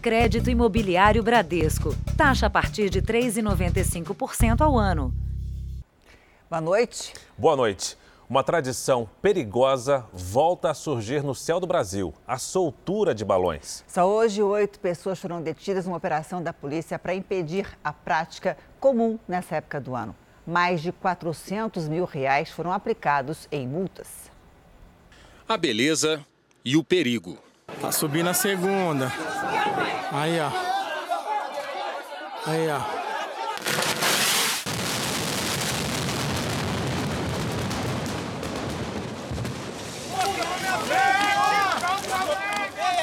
Crédito Imobiliário Bradesco. Taxa a partir de 3,95% ao ano. Boa noite. Boa noite. Uma tradição perigosa volta a surgir no céu do Brasil: a soltura de balões. Só hoje, oito pessoas foram detidas numa operação da polícia para impedir a prática comum nessa época do ano. Mais de 400 mil reais foram aplicados em multas. A beleza e o perigo. Tá subindo a segunda. Aí, ó. Aí, ó.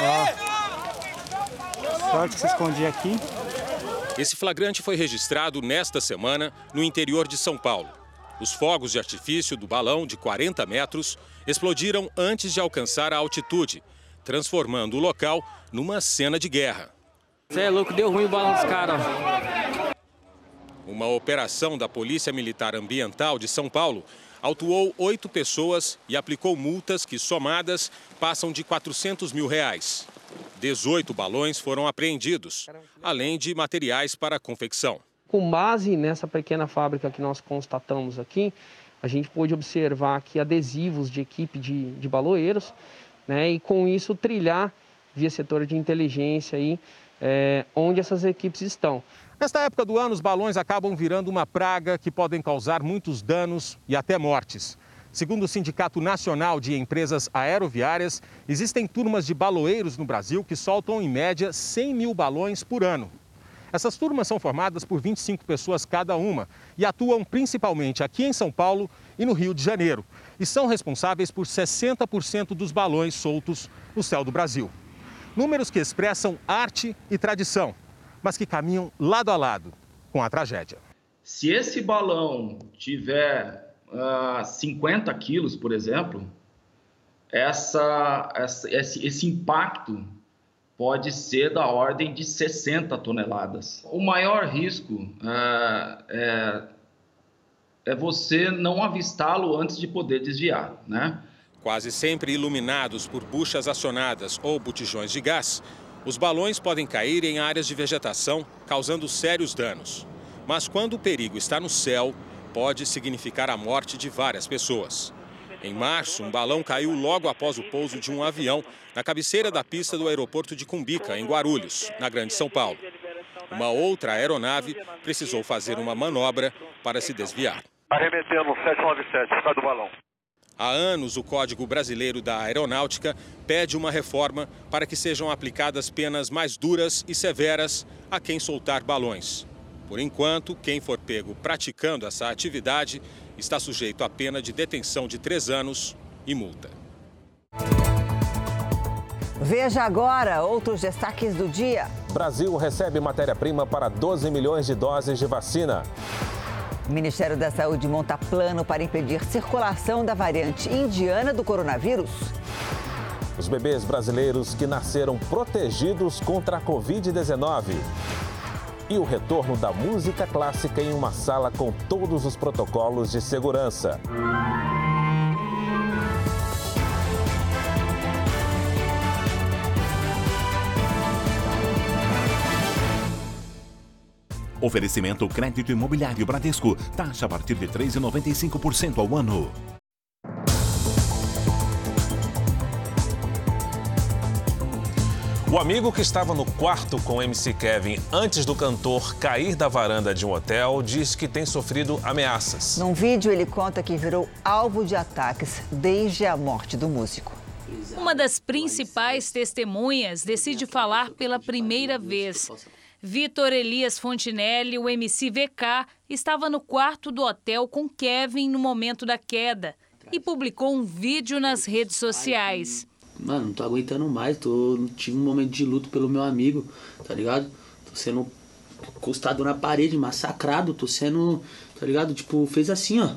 Ó. Sorte que se escondia aqui. Esse flagrante foi registrado nesta semana no interior de São Paulo. Os fogos de artifício do balão de 40 metros explodiram antes de alcançar a altitude, transformando o local numa cena de guerra. Você é louco, deu ruim o balão dos caras. Uma operação da Polícia Militar Ambiental de São Paulo autuou oito pessoas e aplicou multas que, somadas, passam de 400 mil reais. 18 balões foram apreendidos, além de materiais para confecção. Com base nessa pequena fábrica que nós constatamos aqui, a gente pôde observar aqui adesivos de equipe de, de baloeiros, né, e com isso trilhar via setor de inteligência aí, é, onde essas equipes estão. Nesta época do ano, os balões acabam virando uma praga que podem causar muitos danos e até mortes. Segundo o Sindicato Nacional de Empresas Aeroviárias, existem turmas de baloeiros no Brasil que soltam em média 100 mil balões por ano. Essas turmas são formadas por 25 pessoas cada uma e atuam principalmente aqui em São Paulo e no Rio de Janeiro. E são responsáveis por 60% dos balões soltos no céu do Brasil. Números que expressam arte e tradição, mas que caminham lado a lado com a tragédia. Se esse balão tiver uh, 50 quilos, por exemplo, essa, essa, esse, esse impacto pode ser da ordem de 60 toneladas. O maior risco é, é, é você não avistá-lo antes de poder desviar, né? Quase sempre iluminados por buchas acionadas ou botijões de gás, os balões podem cair em áreas de vegetação, causando sérios danos. Mas quando o perigo está no céu, pode significar a morte de várias pessoas. Em março, um balão caiu logo após o pouso de um avião na cabeceira da pista do aeroporto de Cumbica, em Guarulhos, na Grande São Paulo. Uma outra aeronave precisou fazer uma manobra para se desviar. Arremetendo 797, por causa do balão. Há anos, o Código Brasileiro da Aeronáutica pede uma reforma para que sejam aplicadas penas mais duras e severas a quem soltar balões. Por enquanto, quem for pego praticando essa atividade está sujeito a pena de detenção de três anos e multa. Veja agora outros destaques do dia. Brasil recebe matéria-prima para 12 milhões de doses de vacina. O Ministério da Saúde monta plano para impedir circulação da variante indiana do coronavírus. Os bebês brasileiros que nasceram protegidos contra a Covid-19 e o retorno da música clássica em uma sala com todos os protocolos de segurança. Oferecimento crédito imobiliário Bradesco. Taxa a partir de 3,95% ao ano. O amigo que estava no quarto com MC Kevin antes do cantor cair da varanda de um hotel diz que tem sofrido ameaças. Num vídeo, ele conta que virou alvo de ataques desde a morte do músico. Uma das principais testemunhas decide falar pela primeira vez. Vitor Elias Fontinelli, o MC VK, estava no quarto do hotel com Kevin no momento da queda e publicou um vídeo nas redes sociais. Mano, não tô aguentando mais, tô, tive um momento de luto pelo meu amigo, tá ligado? Tô sendo encostado na parede, massacrado, tô sendo, tá ligado? Tipo, fez assim, ó,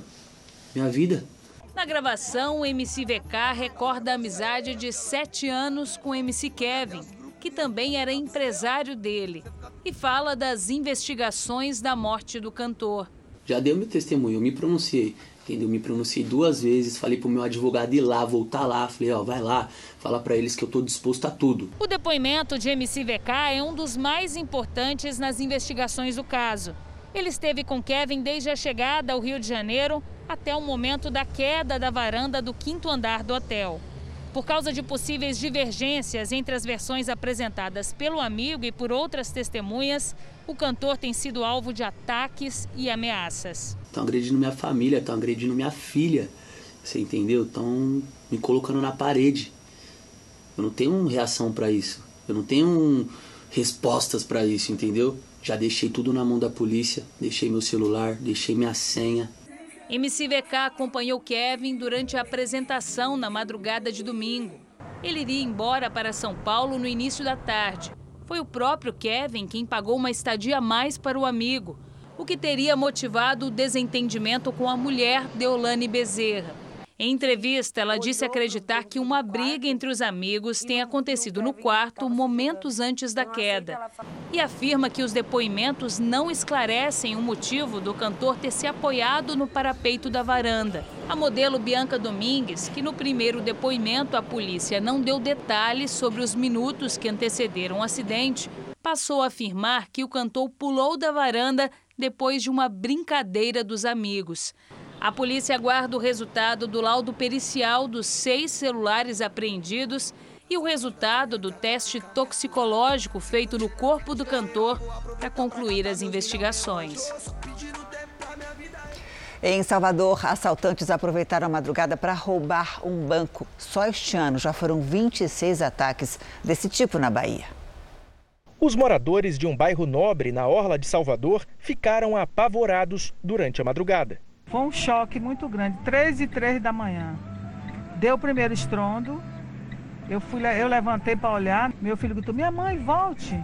minha vida. Na gravação, o MC VK recorda a amizade de sete anos com o MC Kevin, que também era empresário dele, e fala das investigações da morte do cantor. Já dei meu testemunho, eu me pronunciei. entendeu? Me pronunciei duas vezes, falei pro meu advogado ir lá, voltar lá, falei, ó, vai lá, fala para eles que eu tô disposto a tudo. O depoimento de MCVK é um dos mais importantes nas investigações do caso. Ele esteve com Kevin desde a chegada ao Rio de Janeiro até o momento da queda da varanda do quinto andar do hotel. Por causa de possíveis divergências entre as versões apresentadas pelo amigo e por outras testemunhas, o cantor tem sido alvo de ataques e ameaças. Estão agredindo minha família, estão agredindo minha filha. Você entendeu? Estão me colocando na parede. Eu não tenho reação para isso. Eu não tenho respostas para isso, entendeu? Já deixei tudo na mão da polícia, deixei meu celular, deixei minha senha. MCVK acompanhou Kevin durante a apresentação na madrugada de domingo. Ele iria embora para São Paulo no início da tarde. Foi o próprio Kevin quem pagou uma estadia a mais para o amigo, o que teria motivado o desentendimento com a mulher Deolane Bezerra. Em entrevista, ela disse acreditar que uma briga entre os amigos tenha acontecido no quarto momentos antes da queda. E afirma que os depoimentos não esclarecem o motivo do cantor ter se apoiado no parapeito da varanda. A modelo Bianca Domingues, que no primeiro depoimento à polícia não deu detalhes sobre os minutos que antecederam o acidente, passou a afirmar que o cantor pulou da varanda depois de uma brincadeira dos amigos. A polícia aguarda o resultado do laudo pericial dos seis celulares apreendidos e o resultado do teste toxicológico feito no corpo do cantor para concluir as investigações. Em Salvador, assaltantes aproveitaram a madrugada para roubar um banco. Só este ano já foram 26 ataques desse tipo na Bahia. Os moradores de um bairro nobre na orla de Salvador ficaram apavorados durante a madrugada. Foi um choque muito grande, 3 e 3 da manhã. Deu o primeiro estrondo, eu, fui, eu levantei para olhar, meu filho gritou, minha mãe, volte.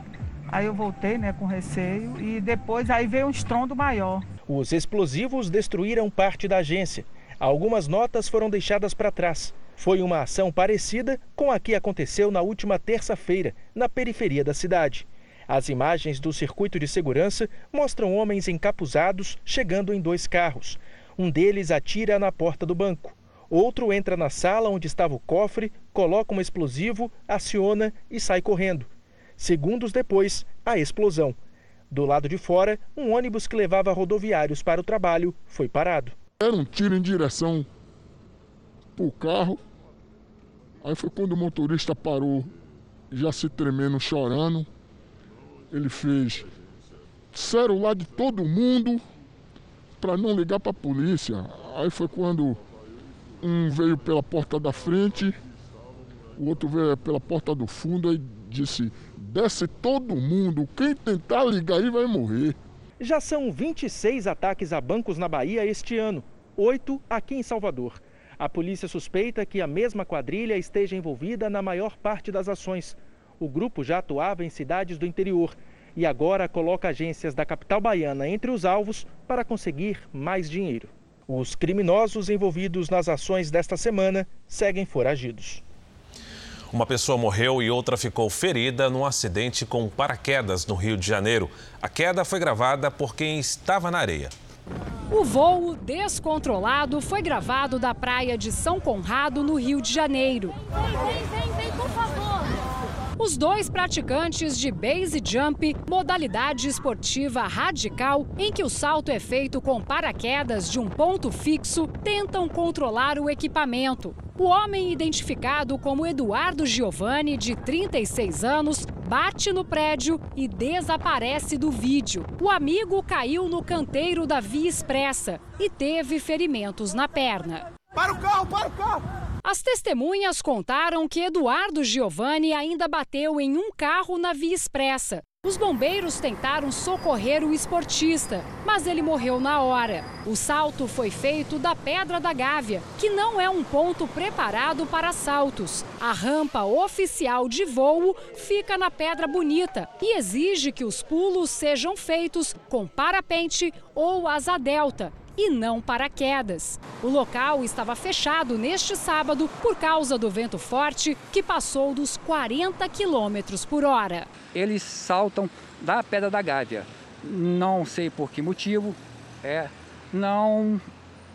Aí eu voltei, né, com receio, e depois aí veio um estrondo maior. Os explosivos destruíram parte da agência. Algumas notas foram deixadas para trás. Foi uma ação parecida com a que aconteceu na última terça-feira, na periferia da cidade. As imagens do circuito de segurança mostram homens encapuzados chegando em dois carros. Um deles atira na porta do banco. Outro entra na sala onde estava o cofre, coloca um explosivo, aciona e sai correndo. Segundos depois, a explosão. Do lado de fora, um ônibus que levava rodoviários para o trabalho foi parado. Era um tiro em direção para o carro. Aí foi quando o motorista parou, já se tremendo, chorando. Ele fez celular de todo mundo, para não ligar para a polícia. Aí foi quando um veio pela porta da frente, o outro veio pela porta do fundo e disse: desce todo mundo, quem tentar ligar aí vai morrer. Já são 26 ataques a bancos na Bahia este ano, oito aqui em Salvador. A polícia suspeita que a mesma quadrilha esteja envolvida na maior parte das ações. O grupo já atuava em cidades do interior e agora coloca agências da capital baiana entre os alvos para conseguir mais dinheiro. Os criminosos envolvidos nas ações desta semana seguem foragidos. Uma pessoa morreu e outra ficou ferida num acidente com paraquedas no Rio de Janeiro. A queda foi gravada por quem estava na areia. O voo descontrolado foi gravado da praia de São Conrado, no Rio de Janeiro. Vem, vem, vem, por favor. Os dois praticantes de base jump, modalidade esportiva radical em que o salto é feito com paraquedas de um ponto fixo, tentam controlar o equipamento. O homem, identificado como Eduardo Giovanni, de 36 anos, bate no prédio e desaparece do vídeo. O amigo caiu no canteiro da Via Expressa e teve ferimentos na perna. Para o carro, para o carro! As testemunhas contaram que Eduardo Giovanni ainda bateu em um carro na Via Expressa. Os bombeiros tentaram socorrer o esportista, mas ele morreu na hora. O salto foi feito da Pedra da Gávea, que não é um ponto preparado para saltos. A rampa oficial de voo fica na Pedra Bonita e exige que os pulos sejam feitos com parapente ou asa delta, e não paraquedas. O local estava fechado neste sábado por causa do vento forte que passou dos 40 quilômetros por hora. Eles saltam da Pedra da Gávea. Não sei por que motivo, é, não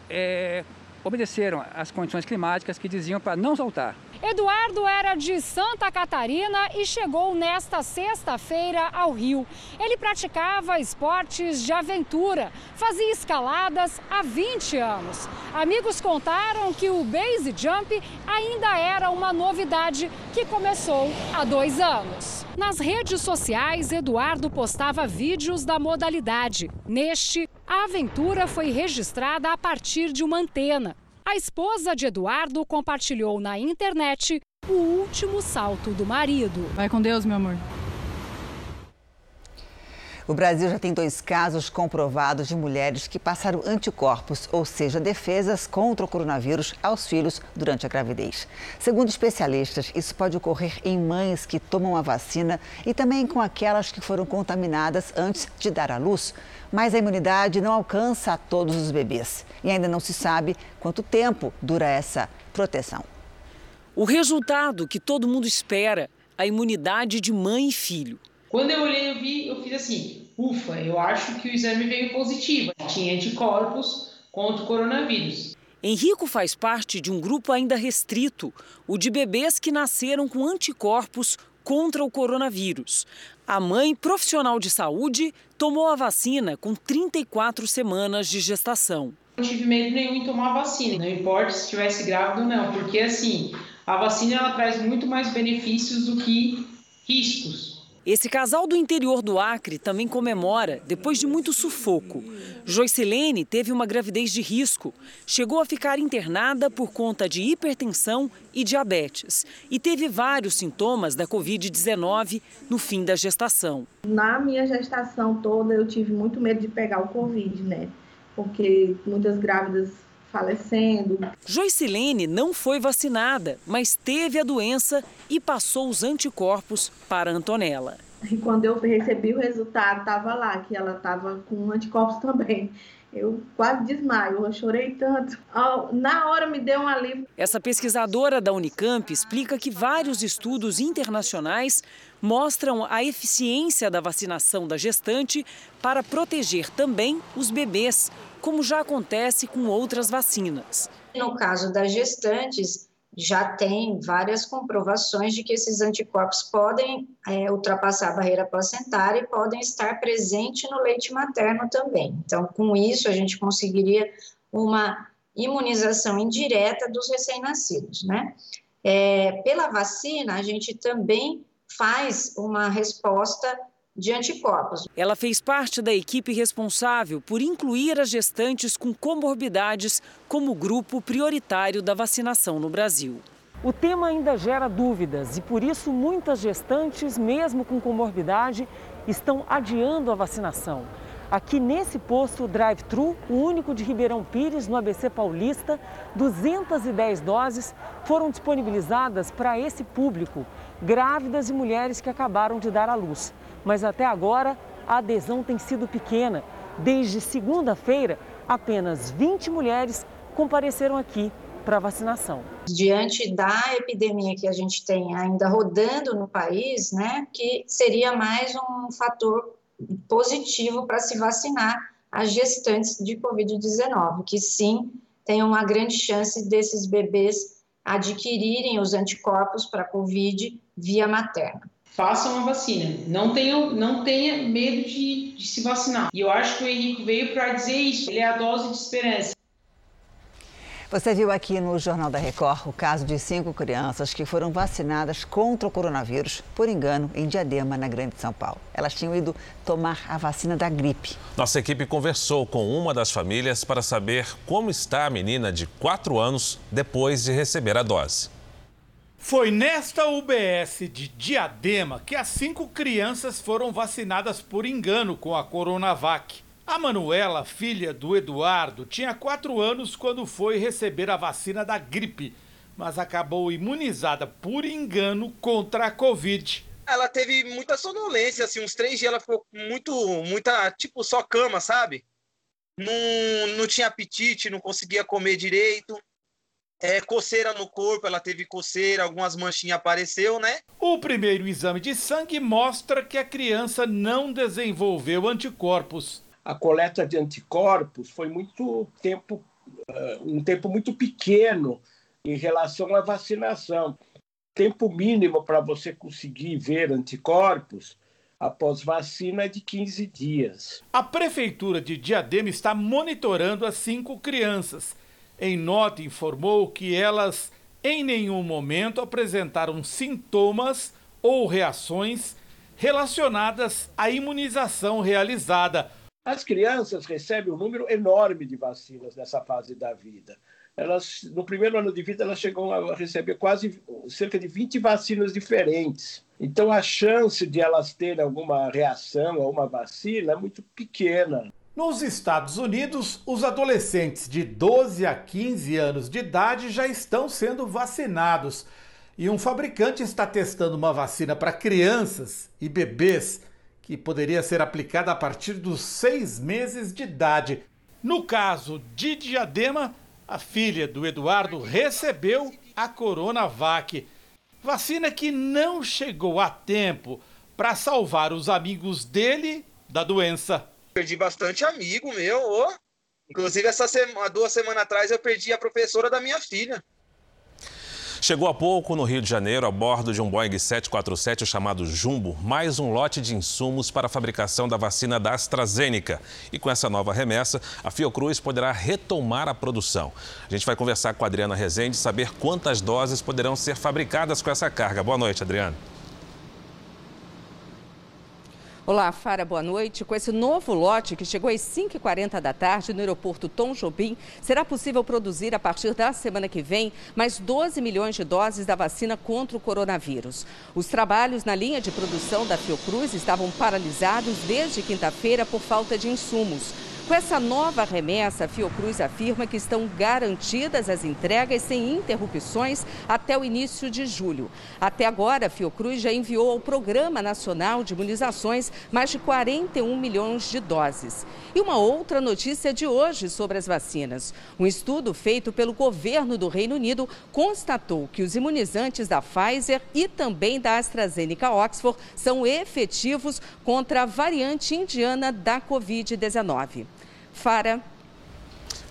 é, obedeceram às condições climáticas que diziam para não soltar. Eduardo era de Santa Catarina e chegou nesta sexta-feira ao Rio. Ele praticava esportes de aventura, fazia escaladas há 20 anos. Amigos contaram que o base jump ainda era uma novidade que começou há dois anos. Nas redes sociais, Eduardo postava vídeos da modalidade. Neste, a aventura foi registrada a partir de uma antena. A esposa de Eduardo compartilhou na internet o último salto do marido. Vai com Deus, meu amor. O Brasil já tem dois casos comprovados de mulheres que passaram anticorpos, ou seja, defesas contra o coronavírus aos filhos durante a gravidez. Segundo especialistas, isso pode ocorrer em mães que tomam a vacina e também com aquelas que foram contaminadas antes de dar à luz. Mas a imunidade não alcança a todos os bebês e ainda não se sabe quanto tempo dura essa proteção. O resultado que todo mundo espera, a imunidade de mãe e filho. Quando eu olhei, eu vi, eu fiz assim, ufa, eu acho que o exame veio positivo. Tinha anticorpos contra o coronavírus. Henrico faz parte de um grupo ainda restrito, o de bebês que nasceram com anticorpos contra o coronavírus. A mãe, profissional de saúde, tomou a vacina com 34 semanas de gestação. Não tive medo nenhum em tomar a vacina, não importa se estivesse grávida ou não, porque assim, a vacina ela traz muito mais benefícios do que riscos. Esse casal do interior do Acre também comemora depois de muito sufoco. Joicilene teve uma gravidez de risco. Chegou a ficar internada por conta de hipertensão e diabetes. E teve vários sintomas da Covid-19 no fim da gestação. Na minha gestação toda, eu tive muito medo de pegar o Covid, né? Porque muitas grávidas falecendo. Joicilene não foi vacinada, mas teve a doença e passou os anticorpos para Antonella. E quando eu recebi o resultado, estava lá que ela estava com anticorpos também. Eu quase desmaio, eu chorei tanto. Na hora me deu um alívio. Essa pesquisadora da Unicamp explica que vários estudos internacionais mostram a eficiência da vacinação da gestante para proteger também os bebês, como já acontece com outras vacinas. No caso das gestantes, já tem várias comprovações de que esses anticorpos podem é, ultrapassar a barreira placentária e podem estar presentes no leite materno também. Então, com isso, a gente conseguiria uma imunização indireta dos recém-nascidos, né? É, pela vacina, a gente também faz uma resposta de anticorpos. Ela fez parte da equipe responsável por incluir as gestantes com comorbidades como grupo prioritário da vacinação no Brasil. O tema ainda gera dúvidas e por isso muitas gestantes, mesmo com comorbidade, estão adiando a vacinação. Aqui nesse posto drive-thru, o único de Ribeirão Pires, no ABC Paulista, 210 doses foram disponibilizadas para esse público, grávidas e mulheres que acabaram de dar à luz mas até agora a adesão tem sido pequena. Desde segunda-feira, apenas 20 mulheres compareceram aqui para vacinação. Diante da epidemia que a gente tem ainda rodando no país, né, que seria mais um fator positivo para se vacinar as gestantes de Covid-19, que sim tem uma grande chance desses bebês adquirirem os anticorpos para Covid via materna façam a vacina. Não tenham, não tenha medo de, de se vacinar. E eu acho que o Henrique veio para dizer isso. Ele é a dose de esperança. Você viu aqui no Jornal da Record o caso de cinco crianças que foram vacinadas contra o coronavírus por engano em Diadema, na Grande São Paulo. Elas tinham ido tomar a vacina da gripe. Nossa equipe conversou com uma das famílias para saber como está a menina de 4 anos depois de receber a dose. Foi nesta UBS de Diadema que as cinco crianças foram vacinadas por engano com a Coronavac. A Manuela, filha do Eduardo, tinha quatro anos quando foi receber a vacina da gripe, mas acabou imunizada por engano contra a Covid. Ela teve muita sonolência, assim, uns três dias ela ficou muito, muita, tipo, só cama, sabe? Não, não tinha apetite, não conseguia comer direito. É, coceira no corpo, ela teve coceira, algumas manchinhas apareceu, né? O primeiro exame de sangue mostra que a criança não desenvolveu anticorpos. A coleta de anticorpos foi muito tempo um tempo muito pequeno em relação à vacinação. Tempo mínimo para você conseguir ver anticorpos após vacina é de 15 dias. A Prefeitura de Diadema está monitorando as cinco crianças. Em nota, informou que elas em nenhum momento apresentaram sintomas ou reações relacionadas à imunização realizada. As crianças recebem um número enorme de vacinas nessa fase da vida. Elas, no primeiro ano de vida, elas chegam a receber quase cerca de 20 vacinas diferentes. Então, a chance de elas terem alguma reação a uma vacina é muito pequena. Nos Estados Unidos, os adolescentes de 12 a 15 anos de idade já estão sendo vacinados. E um fabricante está testando uma vacina para crianças e bebês que poderia ser aplicada a partir dos seis meses de idade. No caso de Diadema, a filha do Eduardo recebeu a Coronavac. Vacina que não chegou a tempo para salvar os amigos dele da doença. Perdi bastante amigo meu, inclusive essa semana, duas semanas atrás eu perdi a professora da minha filha. Chegou há pouco no Rio de Janeiro, a bordo de um Boeing 747 chamado Jumbo, mais um lote de insumos para a fabricação da vacina da AstraZeneca. E com essa nova remessa, a Fiocruz poderá retomar a produção. A gente vai conversar com a Adriana Rezende saber quantas doses poderão ser fabricadas com essa carga. Boa noite, Adriana. Olá, Fara, boa noite. Com esse novo lote que chegou às 5h40 da tarde no aeroporto Tom Jobim, será possível produzir a partir da semana que vem mais 12 milhões de doses da vacina contra o coronavírus. Os trabalhos na linha de produção da Fiocruz estavam paralisados desde quinta-feira por falta de insumos. Com essa nova remessa, a Fiocruz afirma que estão garantidas as entregas sem interrupções até o início de julho. Até agora, a Fiocruz já enviou ao Programa Nacional de Imunizações mais de 41 milhões de doses. E uma outra notícia de hoje sobre as vacinas. Um estudo feito pelo governo do Reino Unido constatou que os imunizantes da Pfizer e também da AstraZeneca Oxford são efetivos contra a variante indiana da Covid-19. Fara.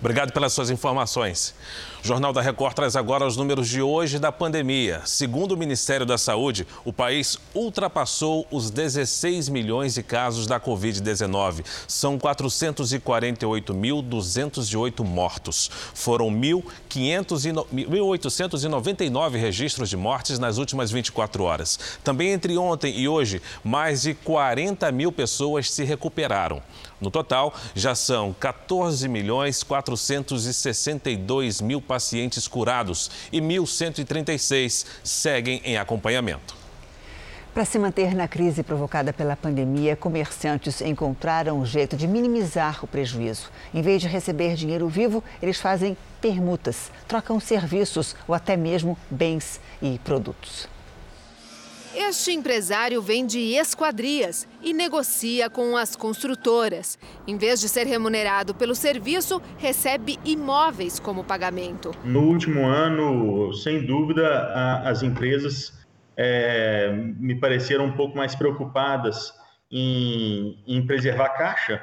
Obrigado pelas suas informações. O Jornal da Record traz agora os números de hoje da pandemia. Segundo o Ministério da Saúde, o país ultrapassou os 16 milhões de casos da Covid-19. São 448.208 mortos. Foram 1.899 registros de mortes nas últimas 24 horas. Também entre ontem e hoje, mais de 40 mil pessoas se recuperaram. No total, já são 14 milhões 462 mil pacientes curados e 1.136 seguem em acompanhamento. Para se manter na crise provocada pela pandemia, comerciantes encontraram um jeito de minimizar o prejuízo. Em vez de receber dinheiro vivo, eles fazem permutas, trocam serviços ou até mesmo bens e produtos. Este empresário vende esquadrias e negocia com as construtoras. Em vez de ser remunerado pelo serviço, recebe imóveis como pagamento. No último ano, sem dúvida, as empresas é, me pareceram um pouco mais preocupadas em, em preservar a caixa.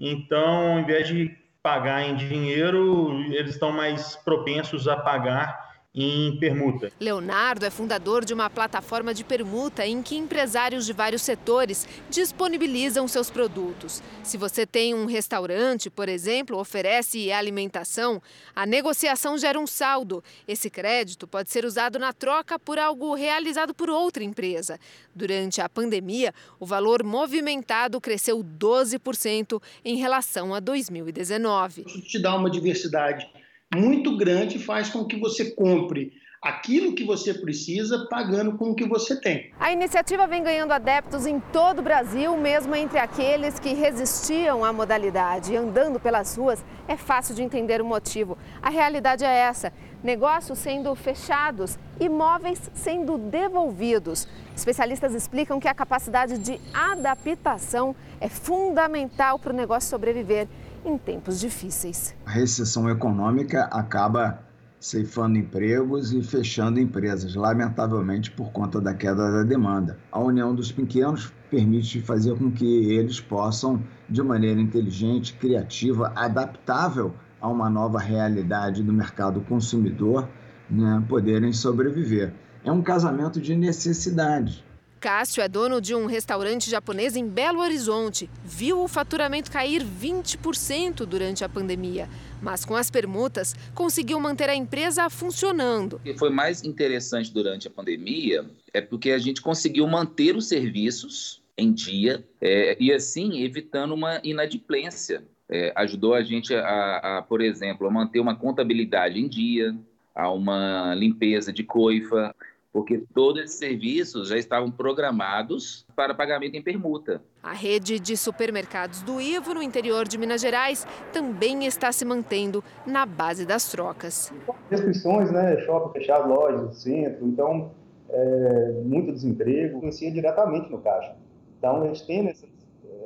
Então, ao invés de pagar em dinheiro, eles estão mais propensos a pagar em permuta. Leonardo é fundador de uma plataforma de permuta em que empresários de vários setores disponibilizam seus produtos. Se você tem um restaurante, por exemplo, oferece alimentação, a negociação gera um saldo. Esse crédito pode ser usado na troca por algo realizado por outra empresa. Durante a pandemia, o valor movimentado cresceu 12% em relação a 2019. Isso te dá uma diversidade muito grande faz com que você compre aquilo que você precisa pagando com o que você tem. A iniciativa vem ganhando adeptos em todo o Brasil, mesmo entre aqueles que resistiam à modalidade. Andando pelas ruas é fácil de entender o motivo. A realidade é essa: negócios sendo fechados, imóveis sendo devolvidos. Especialistas explicam que a capacidade de adaptação é fundamental para o negócio sobreviver em tempos difíceis. A recessão econômica acaba ceifando empregos e fechando empresas, lamentavelmente por conta da queda da demanda. A união dos pequenos permite fazer com que eles possam, de maneira inteligente, criativa, adaptável a uma nova realidade do mercado consumidor né, poderem sobreviver. É um casamento de necessidade. Cássio é dono de um restaurante japonês em Belo Horizonte. Viu o faturamento cair 20% durante a pandemia. Mas com as permutas, conseguiu manter a empresa funcionando. O que foi mais interessante durante a pandemia é porque a gente conseguiu manter os serviços em dia é, e assim evitando uma inadimplência. É, ajudou a gente a, a, por exemplo, a manter uma contabilidade em dia, a uma limpeza de coifa, porque todos esses serviços já estavam programados para pagamento em permuta. A rede de supermercados do Ivo, no interior de Minas Gerais, também está se mantendo na base das trocas. Restrições, né? Shopping fechado, lojas, centro, então é, muito desemprego, influencia diretamente no caixa. Então a gente tem essas,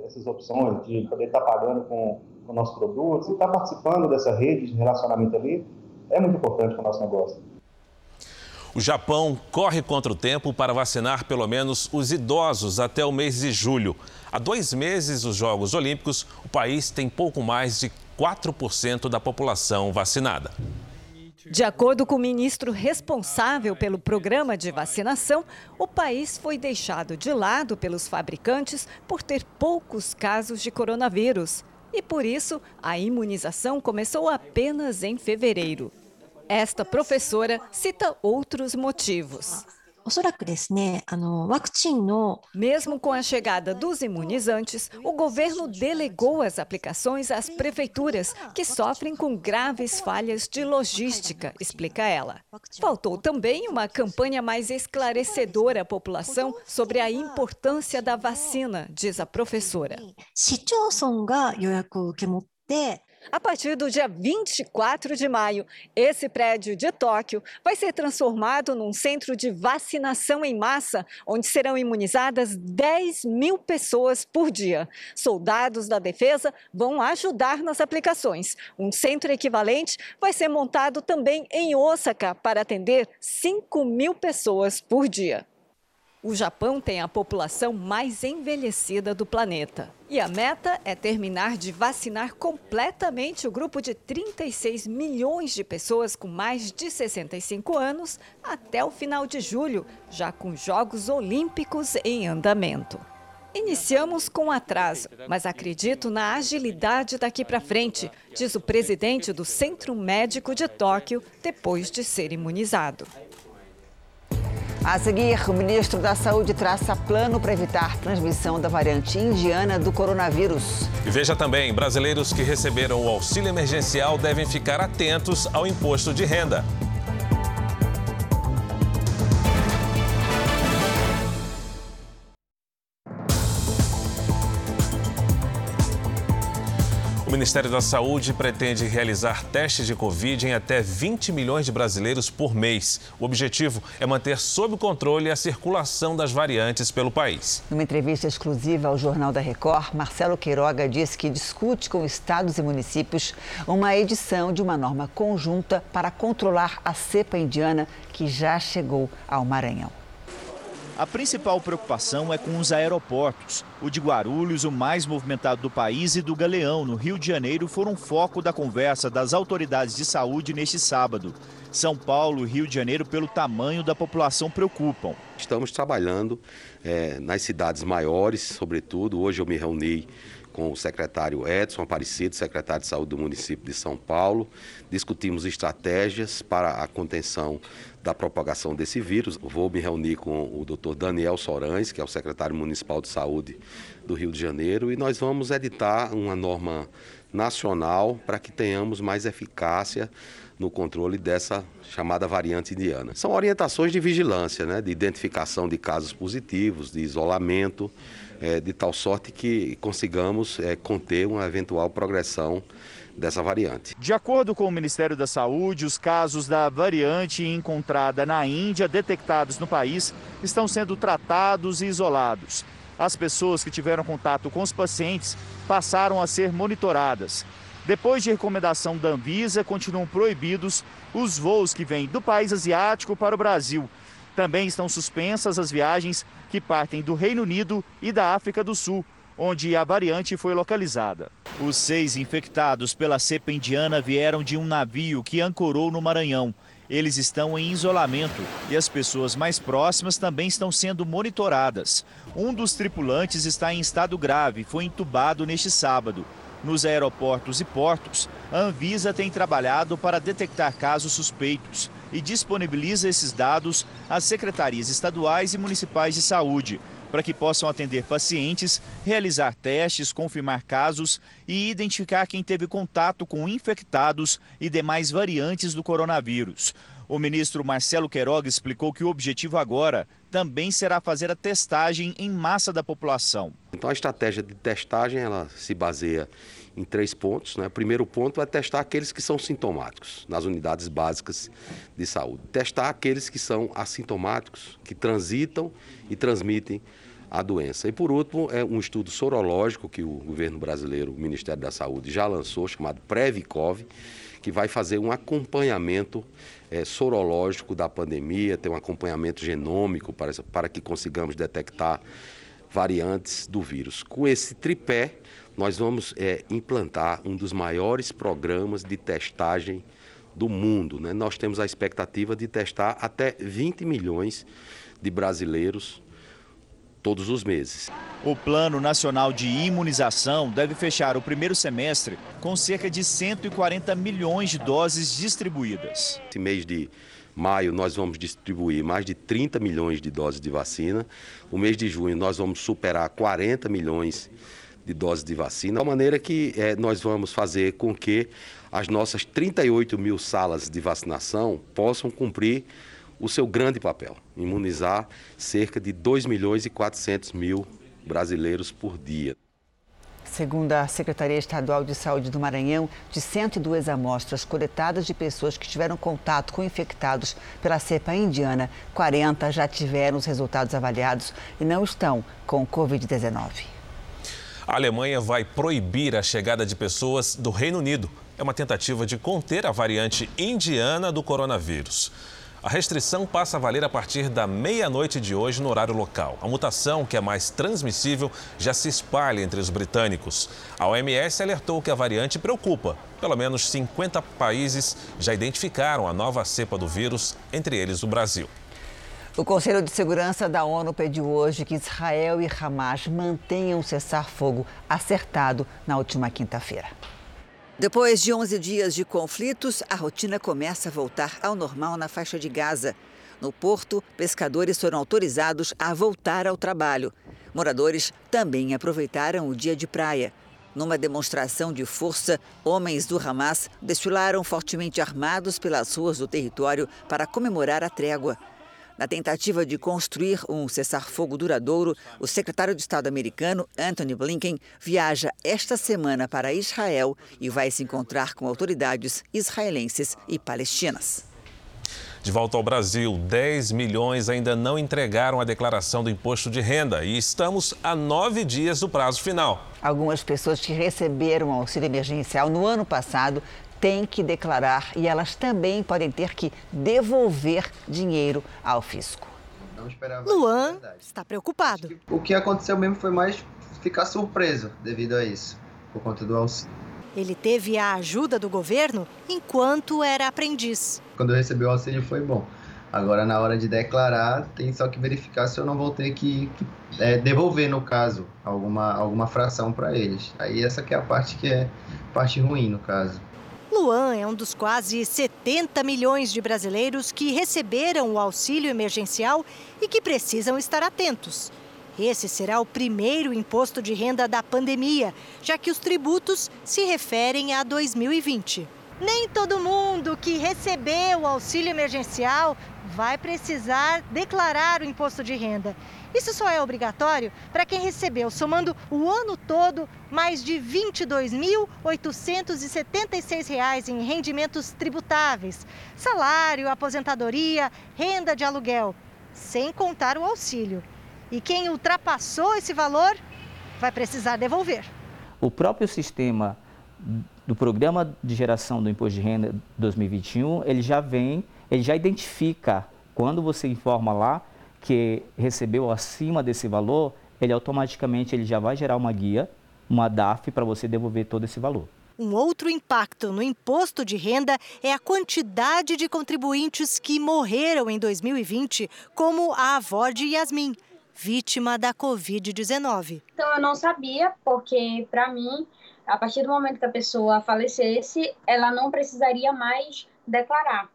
essas opções de poder estar pagando com, com nossos produtos e estar participando dessa rede de relacionamento ali é muito importante para o nosso negócio. O Japão corre contra o tempo para vacinar pelo menos os idosos até o mês de julho. Há dois meses dos Jogos Olímpicos, o país tem pouco mais de 4% da população vacinada. De acordo com o ministro responsável pelo programa de vacinação, o país foi deixado de lado pelos fabricantes por ter poucos casos de coronavírus. E por isso, a imunização começou apenas em fevereiro. Esta professora cita outros motivos. Mesmo com a chegada dos imunizantes, o governo delegou as aplicações às prefeituras, que sofrem com graves falhas de logística, explica ela. Faltou também uma campanha mais esclarecedora à população sobre a importância da vacina, diz a professora. A partir do dia 24 de maio, esse prédio de Tóquio vai ser transformado num centro de vacinação em massa, onde serão imunizadas 10 mil pessoas por dia. Soldados da defesa vão ajudar nas aplicações. Um centro equivalente vai ser montado também em Osaka para atender 5 mil pessoas por dia. O Japão tem a população mais envelhecida do planeta. E a meta é terminar de vacinar completamente o grupo de 36 milhões de pessoas com mais de 65 anos até o final de julho, já com Jogos Olímpicos em andamento. Iniciamos com atraso, mas acredito na agilidade daqui para frente, diz o presidente do Centro Médico de Tóquio, depois de ser imunizado. A seguir, o ministro da Saúde traça plano para evitar transmissão da variante indiana do coronavírus. E veja também: brasileiros que receberam o auxílio emergencial devem ficar atentos ao imposto de renda. Ministério da Saúde pretende realizar testes de Covid em até 20 milhões de brasileiros por mês. O objetivo é manter sob controle a circulação das variantes pelo país. Numa entrevista exclusiva ao Jornal da Record, Marcelo Queiroga disse que discute com estados e municípios uma edição de uma norma conjunta para controlar a cepa indiana que já chegou ao Maranhão. A principal preocupação é com os aeroportos. O de Guarulhos, o mais movimentado do país, e do Galeão, no Rio de Janeiro, foram foco da conversa das autoridades de saúde neste sábado. São Paulo e Rio de Janeiro, pelo tamanho da população, preocupam. Estamos trabalhando é, nas cidades maiores, sobretudo. Hoje eu me reuni com o secretário Edson Aparecido, secretário de Saúde do município de São Paulo. Discutimos estratégias para a contenção da propagação desse vírus. Vou me reunir com o Dr. Daniel Sorães, que é o secretário municipal de saúde do Rio de Janeiro, e nós vamos editar uma norma nacional para que tenhamos mais eficácia no controle dessa chamada variante indiana. São orientações de vigilância, né, de identificação de casos positivos, de isolamento é, de tal sorte que consigamos é, conter uma eventual progressão dessa variante. De acordo com o Ministério da Saúde, os casos da variante encontrada na Índia, detectados no país, estão sendo tratados e isolados. As pessoas que tiveram contato com os pacientes passaram a ser monitoradas. Depois de recomendação da Anvisa, continuam proibidos os voos que vêm do país asiático para o Brasil. Também estão suspensas as viagens que partem do Reino Unido e da África do Sul. Onde a variante foi localizada. Os seis infectados pela cepa indiana vieram de um navio que ancorou no Maranhão. Eles estão em isolamento e as pessoas mais próximas também estão sendo monitoradas. Um dos tripulantes está em estado grave, foi entubado neste sábado. Nos aeroportos e portos, a Anvisa tem trabalhado para detectar casos suspeitos e disponibiliza esses dados às secretarias estaduais e municipais de saúde, para que possam atender pacientes, realizar testes, confirmar casos e identificar quem teve contato com infectados e demais variantes do coronavírus. O ministro Marcelo Queiroga explicou que o objetivo agora também será fazer a testagem em massa da população. Então a estratégia de testagem ela se baseia em três pontos. Né? O primeiro ponto é testar aqueles que são sintomáticos nas unidades básicas de saúde. Testar aqueles que são assintomáticos, que transitam e transmitem a doença. E por último, é um estudo sorológico que o governo brasileiro, o Ministério da Saúde, já lançou, chamado Previcov, que vai fazer um acompanhamento é, sorológico da pandemia, ter um acompanhamento genômico para, para que consigamos detectar variantes do vírus. Com esse tripé, nós vamos é, implantar um dos maiores programas de testagem do mundo. Né? Nós temos a expectativa de testar até 20 milhões de brasileiros todos os meses. O Plano Nacional de Imunização deve fechar o primeiro semestre com cerca de 140 milhões de doses distribuídas. Esse mês de maio nós vamos distribuir mais de 30 milhões de doses de vacina. O mês de junho nós vamos superar 40 milhões de doses de vacina, de maneira que é, nós vamos fazer com que as nossas 38 mil salas de vacinação possam cumprir o seu grande papel, imunizar cerca de 2 milhões e 400 mil brasileiros por dia. Segundo a Secretaria Estadual de Saúde do Maranhão, de 102 amostras coletadas de pessoas que tiveram contato com infectados pela cepa indiana, 40 já tiveram os resultados avaliados e não estão com Covid-19. A Alemanha vai proibir a chegada de pessoas do Reino Unido. É uma tentativa de conter a variante indiana do coronavírus. A restrição passa a valer a partir da meia-noite de hoje no horário local. A mutação, que é mais transmissível, já se espalha entre os britânicos. A OMS alertou que a variante preocupa. Pelo menos 50 países já identificaram a nova cepa do vírus, entre eles o Brasil. O Conselho de Segurança da ONU pediu hoje que Israel e Hamas mantenham o cessar-fogo acertado na última quinta-feira. Depois de 11 dias de conflitos, a rotina começa a voltar ao normal na faixa de Gaza. No porto, pescadores foram autorizados a voltar ao trabalho. Moradores também aproveitaram o dia de praia. Numa demonstração de força, homens do Hamas desfilaram fortemente armados pelas ruas do território para comemorar a trégua. Na tentativa de construir um cessar-fogo duradouro, o secretário de Estado americano, Anthony Blinken, viaja esta semana para Israel e vai se encontrar com autoridades israelenses e palestinas. De volta ao Brasil, 10 milhões ainda não entregaram a declaração do imposto de renda e estamos a nove dias do prazo final. Algumas pessoas que receberam auxílio emergencial no ano passado têm que declarar e elas também podem ter que devolver dinheiro ao fisco. Luan está preocupado. O que aconteceu mesmo foi mais ficar surpreso devido a isso, por conta do auxílio. Ele teve a ajuda do governo enquanto era aprendiz. Quando eu recebi o auxílio foi bom. Agora, na hora de declarar, tem só que verificar se eu não vou ter que, que é, devolver, no caso, alguma, alguma fração para eles. Aí essa que é a parte que é parte ruim, no caso. Luan é um dos quase 70 milhões de brasileiros que receberam o auxílio emergencial e que precisam estar atentos. Esse será o primeiro imposto de renda da pandemia, já que os tributos se referem a 2020. Nem todo mundo que recebeu o auxílio emergencial vai precisar declarar o imposto de renda. Isso só é obrigatório para quem recebeu, somando o ano todo, mais de R$ 22.876 em rendimentos tributáveis, salário, aposentadoria, renda de aluguel, sem contar o auxílio. E quem ultrapassou esse valor vai precisar devolver. O próprio sistema do Programa de Geração do Imposto de Renda 2021, ele já vem, ele já identifica quando você informa lá que recebeu acima desse valor, ele automaticamente ele já vai gerar uma guia, uma DAF para você devolver todo esse valor. Um outro impacto no imposto de renda é a quantidade de contribuintes que morreram em 2020, como a avó de Yasmin, vítima da Covid-19. Então eu não sabia, porque para mim, a partir do momento que a pessoa falecesse, ela não precisaria mais declarar.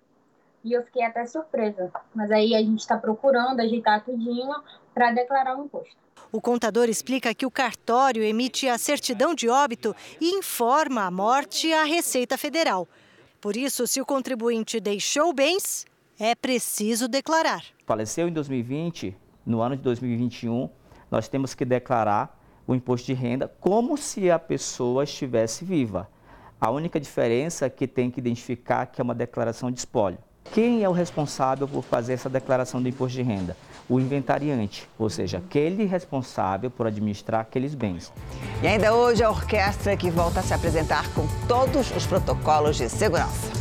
E eu fiquei até surpresa. Mas aí a gente está procurando ajeitar tudinho para declarar o imposto. O contador explica que o cartório emite a certidão de óbito e informa a morte à Receita Federal. Por isso, se o contribuinte deixou bens, é preciso declarar. Faleceu em 2020, no ano de 2021, nós temos que declarar o imposto de renda como se a pessoa estivesse viva. A única diferença é que tem que identificar que é uma declaração de espólio. Quem é o responsável por fazer essa declaração do imposto de renda? o inventariante, ou seja, aquele responsável por administrar aqueles bens. E ainda hoje a orquestra que volta a se apresentar com todos os protocolos de segurança.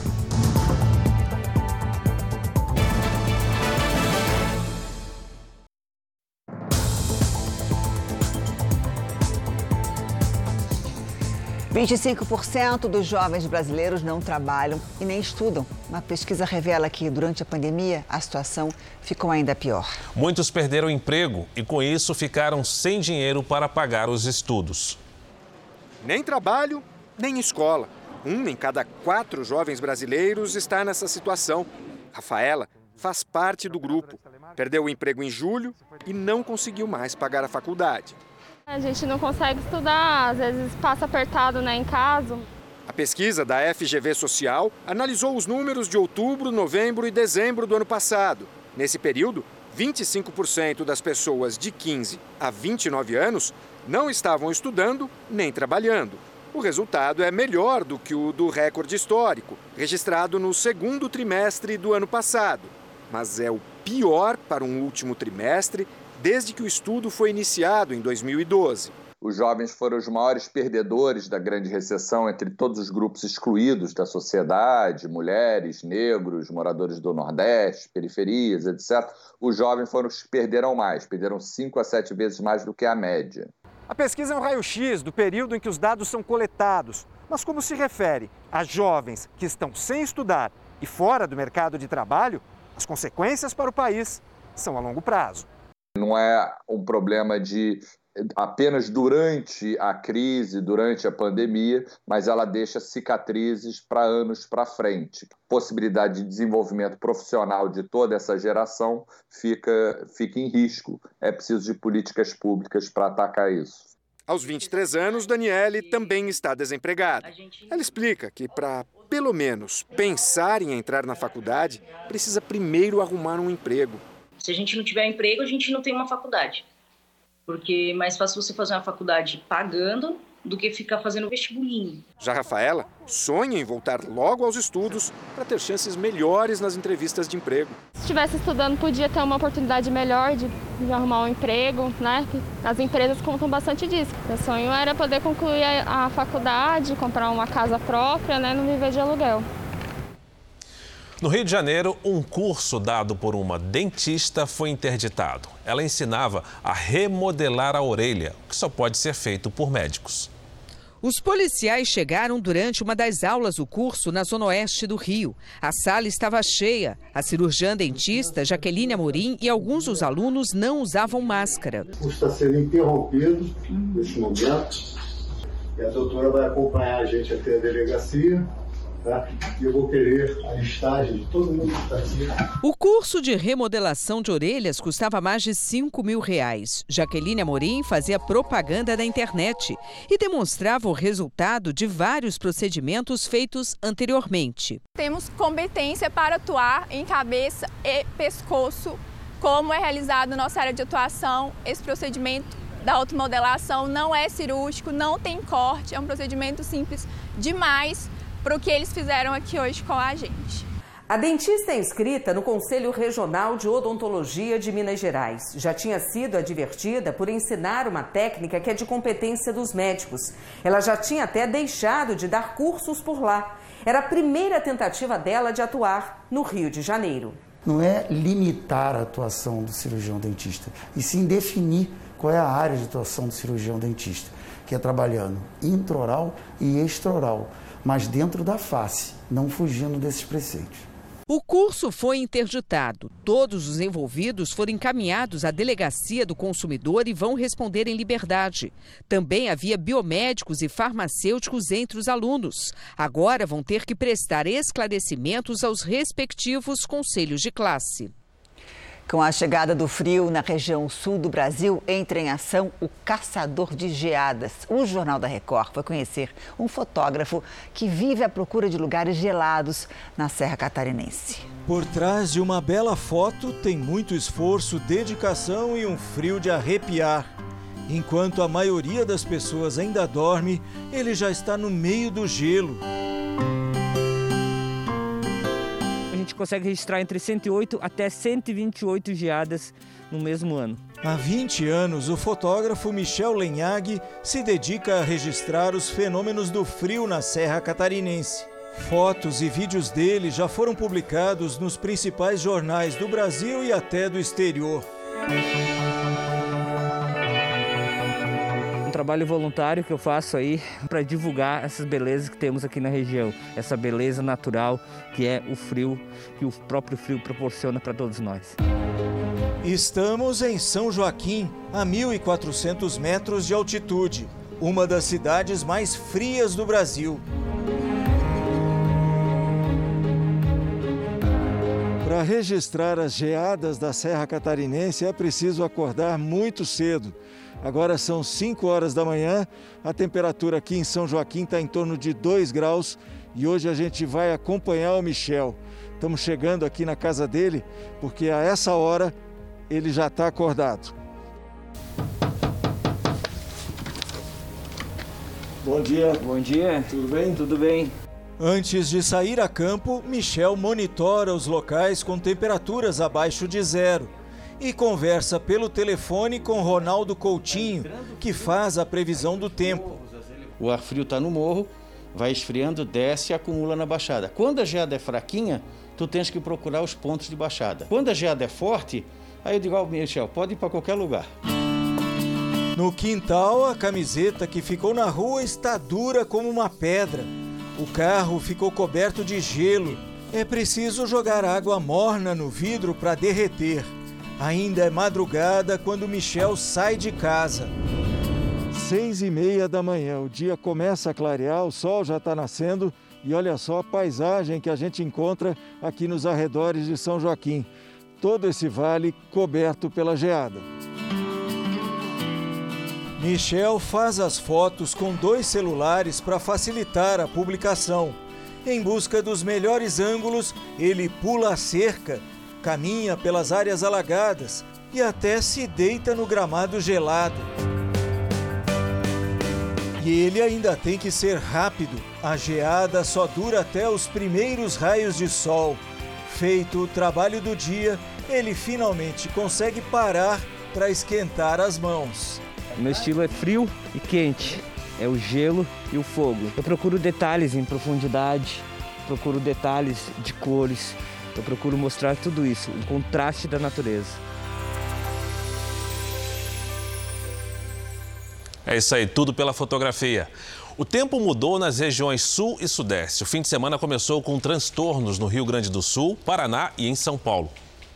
25% dos jovens brasileiros não trabalham e nem estudam. Uma pesquisa revela que durante a pandemia a situação ficou ainda pior. Muitos perderam emprego e com isso ficaram sem dinheiro para pagar os estudos. Nem trabalho, nem escola. Um em cada quatro jovens brasileiros está nessa situação. Rafaela faz parte do grupo. Perdeu o emprego em julho e não conseguiu mais pagar a faculdade. A gente não consegue estudar, às vezes passa apertado né, em casa. A pesquisa da FGV Social analisou os números de outubro, novembro e dezembro do ano passado. Nesse período, 25% das pessoas de 15 a 29 anos não estavam estudando nem trabalhando. O resultado é melhor do que o do recorde histórico, registrado no segundo trimestre do ano passado. Mas é o pior para um último trimestre desde que o estudo foi iniciado em 2012. Os jovens foram os maiores perdedores da grande recessão entre todos os grupos excluídos da sociedade, mulheres, negros, moradores do Nordeste, periferias, etc. Os jovens foram os que perderam mais, perderam cinco a sete vezes mais do que a média. A pesquisa é um raio-x do período em que os dados são coletados, mas como se refere a jovens que estão sem estudar e fora do mercado de trabalho, as consequências para o país são a longo prazo. Não é um problema de apenas durante a crise, durante a pandemia, mas ela deixa cicatrizes para anos para frente. Possibilidade de desenvolvimento profissional de toda essa geração fica, fica em risco. É preciso de políticas públicas para atacar isso. Aos 23 anos, Daniele também está desempregada. Ela explica que para, pelo menos, pensar em entrar na faculdade, precisa primeiro arrumar um emprego. Se a gente não tiver emprego, a gente não tem uma faculdade. Porque é mais fácil você fazer uma faculdade pagando do que ficar fazendo vestibulinho. Já Rafaela sonha em voltar logo aos estudos para ter chances melhores nas entrevistas de emprego. Se estivesse estudando, podia ter uma oportunidade melhor de, de arrumar um emprego, né? As empresas contam bastante disso. Meu sonho era poder concluir a, a faculdade, comprar uma casa própria, né? Não viver de aluguel. No Rio de Janeiro, um curso dado por uma dentista foi interditado. Ela ensinava a remodelar a orelha, o que só pode ser feito por médicos. Os policiais chegaram durante uma das aulas do curso na zona oeste do Rio. A sala estava cheia. A cirurgiã dentista Jaqueline Amorim e alguns dos alunos não usavam máscara. O curso está sendo interrompido nesse momento. E a doutora vai acompanhar a gente até a delegacia Tá? E eu vou querer a listagem de todo mundo que está aqui. O curso de remodelação de orelhas custava mais de 5 mil reais. Jaqueline Amorim fazia propaganda na internet e demonstrava o resultado de vários procedimentos feitos anteriormente. Temos competência para atuar em cabeça e pescoço, como é realizado na nossa área de atuação. Esse procedimento da automodelação não é cirúrgico, não tem corte, é um procedimento simples demais para o que eles fizeram aqui hoje com a gente. A dentista é inscrita no Conselho Regional de Odontologia de Minas Gerais. Já tinha sido advertida por ensinar uma técnica que é de competência dos médicos. Ela já tinha até deixado de dar cursos por lá. Era a primeira tentativa dela de atuar no Rio de Janeiro. Não é limitar a atuação do cirurgião dentista, e sim definir qual é a área de atuação do cirurgião dentista, que é trabalhando intraoral e extraoral, mas dentro da face, não fugindo desses preceitos. O curso foi interditado. Todos os envolvidos foram encaminhados à delegacia do consumidor e vão responder em liberdade. Também havia biomédicos e farmacêuticos entre os alunos. Agora vão ter que prestar esclarecimentos aos respectivos conselhos de classe. Com a chegada do frio na região sul do Brasil, entra em ação o Caçador de Geadas. O Jornal da Record foi conhecer um fotógrafo que vive à procura de lugares gelados na Serra Catarinense. Por trás de uma bela foto tem muito esforço, dedicação e um frio de arrepiar. Enquanto a maioria das pessoas ainda dorme, ele já está no meio do gelo. Gente consegue registrar entre 108 até 128 geadas no mesmo ano. Há 20 anos, o fotógrafo Michel Lenhag se dedica a registrar os fenômenos do frio na Serra Catarinense. Fotos e vídeos dele já foram publicados nos principais jornais do Brasil e até do exterior. Trabalho voluntário que eu faço aí para divulgar essas belezas que temos aqui na região, essa beleza natural que é o frio, que o próprio frio proporciona para todos nós. Estamos em São Joaquim, a 1.400 metros de altitude, uma das cidades mais frias do Brasil. Para registrar as geadas da Serra Catarinense é preciso acordar muito cedo. Agora são 5 horas da manhã, a temperatura aqui em São Joaquim está em torno de 2 graus e hoje a gente vai acompanhar o Michel. Estamos chegando aqui na casa dele porque a essa hora ele já está acordado. Bom dia. Bom dia. Tudo bem? Tudo bem. Antes de sair a campo, Michel monitora os locais com temperaturas abaixo de zero e conversa pelo telefone com Ronaldo Coutinho, que faz a previsão do tempo. O ar frio está no morro, vai esfriando, desce e acumula na baixada. Quando a geada é fraquinha, tu tens que procurar os pontos de baixada. Quando a geada é forte, aí eu digo ao Michel, pode ir para qualquer lugar. No quintal, a camiseta que ficou na rua está dura como uma pedra. O carro ficou coberto de gelo. É preciso jogar água morna no vidro para derreter. Ainda é madrugada quando Michel sai de casa. Seis e meia da manhã, o dia começa a clarear, o sol já está nascendo e olha só a paisagem que a gente encontra aqui nos arredores de São Joaquim. Todo esse vale coberto pela geada. Michel faz as fotos com dois celulares para facilitar a publicação. Em busca dos melhores ângulos, ele pula a cerca caminha pelas áreas alagadas e até se deita no gramado gelado. E ele ainda tem que ser rápido. A geada só dura até os primeiros raios de sol. Feito o trabalho do dia, ele finalmente consegue parar para esquentar as mãos. Meu estilo é frio e quente. É o gelo e o fogo. Eu procuro detalhes em profundidade, procuro detalhes de cores, eu procuro mostrar tudo isso, o contraste da natureza. É isso aí, tudo pela fotografia. O tempo mudou nas regiões sul e sudeste. O fim de semana começou com transtornos no Rio Grande do Sul, Paraná e em São Paulo.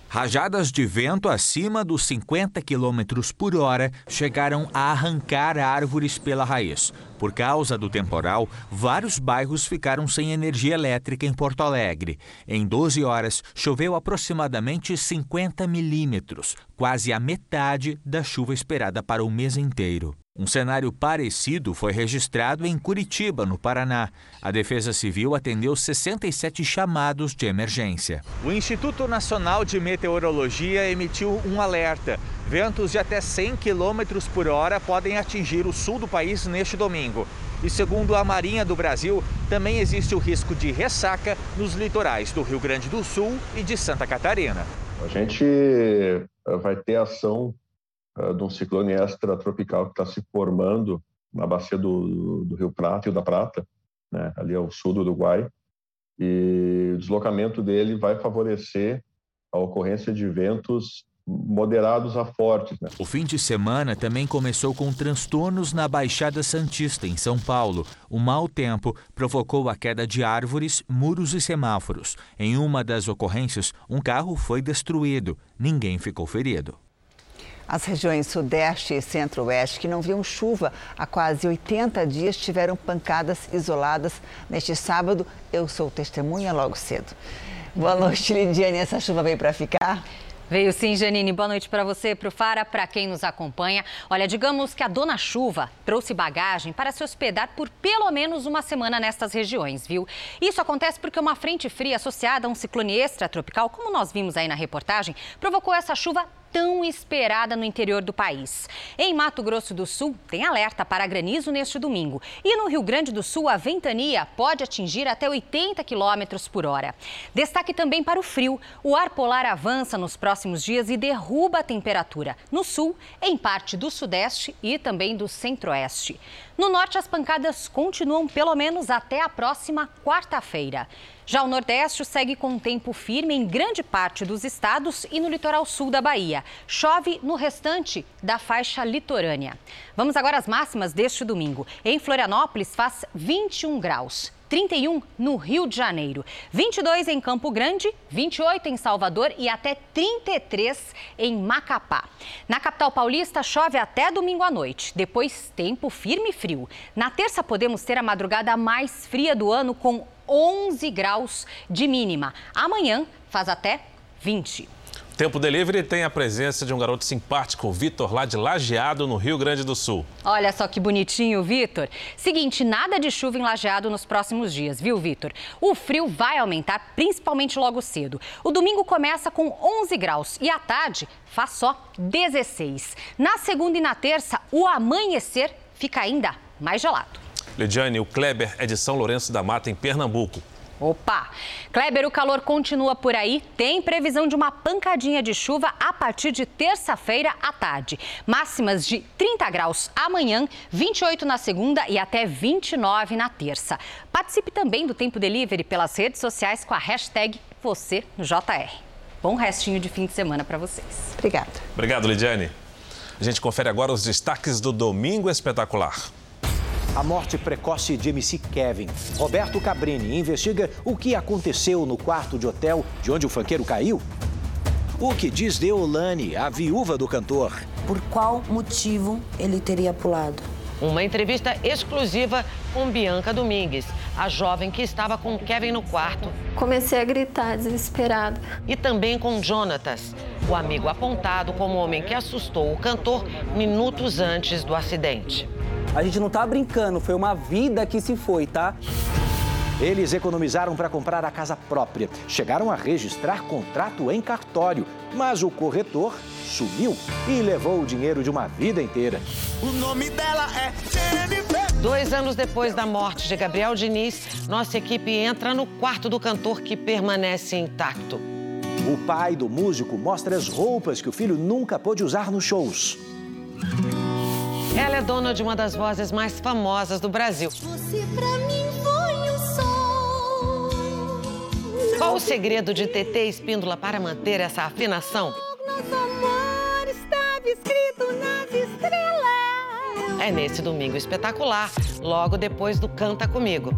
Rajadas de vento acima dos 50 km por hora chegaram a arrancar árvores pela raiz. Por causa do temporal, vários bairros ficaram sem energia elétrica em Porto Alegre. Em 12 horas, choveu aproximadamente 50 milímetros, quase a metade da chuva esperada para o mês inteiro. Um cenário parecido foi registrado em Curitiba, no Paraná. A Defesa Civil atendeu 67 chamados de emergência. O Instituto Nacional de Meteorologia emitiu um alerta. Ventos de até 100 km por hora podem atingir o sul do país neste domingo. E segundo a Marinha do Brasil, também existe o risco de ressaca nos litorais do Rio Grande do Sul e de Santa Catarina. A gente eh, vai ter ação uh, de um ciclone extratropical que está se formando na bacia do, do, Rio Prata e da Prata, né, ali ao sul do Uruguai, e o deslocamento dele vai favorecer a ocorrência de ventos moderados a fortes. Né? O fim de semana também começou com transtornos na Baixada Santista, em São Paulo. O mau tempo provocou a queda de árvores, muros e semáforos. Em uma das ocorrências, um carro foi destruído. Ninguém ficou ferido. As regiões Sudeste e Centro-Oeste, que não viam chuva há quase 80 dias, tiveram pancadas isoladas neste sábado. Eu sou testemunha logo cedo. Boa noite, Lidiane. Essa chuva veio para ficar? Veio sim, Janine. Boa noite para você, para o Fara, para quem nos acompanha. Olha, digamos que a dona chuva trouxe bagagem para se hospedar por pelo menos uma semana nestas regiões, viu? Isso acontece porque uma frente fria associada a um ciclone extratropical, como nós vimos aí na reportagem, provocou essa chuva tão esperada no interior do país. Em Mato Grosso do Sul, tem alerta para granizo neste domingo. E no Rio Grande do Sul, a ventania pode atingir até 80 quilômetros por hora. Destaque também para o frio. O ar polar avança nos próximos dias e derruba a temperatura no sul, em parte do sudeste e também do centro-oeste. No norte, as pancadas continuam pelo menos até a próxima quarta-feira. Já o Nordeste segue com tempo firme em grande parte dos estados e no litoral sul da Bahia. Chove no restante da faixa litorânea. Vamos agora às máximas deste domingo. Em Florianópolis faz 21 graus. 31 no Rio de Janeiro, 22 em Campo Grande, 28 em Salvador e até 33 em Macapá. Na capital paulista chove até domingo à noite, depois tempo firme e frio. Na terça podemos ter a madrugada mais fria do ano com 11 graus de mínima. Amanhã faz até 20. Tempo Delivery tem a presença de um garoto simpático, o Vitor, lá de Lajeado, no Rio Grande do Sul. Olha só que bonitinho, Vitor. Seguinte, nada de chuva em Lajeado nos próximos dias, viu, Vitor? O frio vai aumentar, principalmente logo cedo. O domingo começa com 11 graus e à tarde faz só 16. Na segunda e na terça, o amanhecer fica ainda mais gelado. Lidiane, o Kleber é de São Lourenço da Mata, em Pernambuco. Opa! Kleber, o calor continua por aí. Tem previsão de uma pancadinha de chuva a partir de terça-feira à tarde. Máximas de 30 graus amanhã, 28 na segunda e até 29 na terça. Participe também do Tempo Delivery pelas redes sociais com a hashtag #VocêJR. Bom restinho de fim de semana para vocês. Obrigada. Obrigado, Lidiane. A gente confere agora os destaques do Domingo Espetacular. A morte precoce de MC Kevin. Roberto Cabrini investiga o que aconteceu no quarto de hotel de onde o fanqueiro caiu. O que diz Deolane, a viúva do cantor? Por qual motivo ele teria pulado? Uma entrevista exclusiva com Bianca Domingues, a jovem que estava com Kevin no quarto. Comecei a gritar desesperada. E também com Jonatas, o amigo apontado como o homem que assustou o cantor minutos antes do acidente. A gente não tá brincando, foi uma vida que se foi, tá? Eles economizaram para comprar a casa própria. Chegaram a registrar contrato em cartório, mas o corretor sumiu e levou o dinheiro de uma vida inteira. O nome dela é Jennifer. Dois anos depois da morte de Gabriel Diniz, nossa equipe entra no quarto do cantor que permanece intacto. O pai do músico mostra as roupas que o filho nunca pôde usar nos shows. Ela é dona de uma das vozes mais famosas do Brasil. Você pra mim Qual o segredo de TT Espíndola para manter essa afinação? É nesse domingo espetacular, logo depois do Canta Comigo.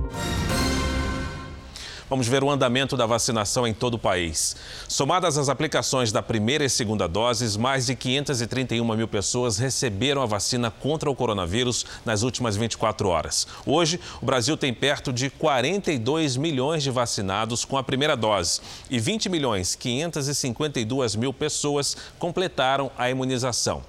Vamos ver o andamento da vacinação em todo o país. Somadas as aplicações da primeira e segunda doses, mais de 531 mil pessoas receberam a vacina contra o coronavírus nas últimas 24 horas. Hoje, o Brasil tem perto de 42 milhões de vacinados com a primeira dose e 20 milhões 552 mil pessoas completaram a imunização.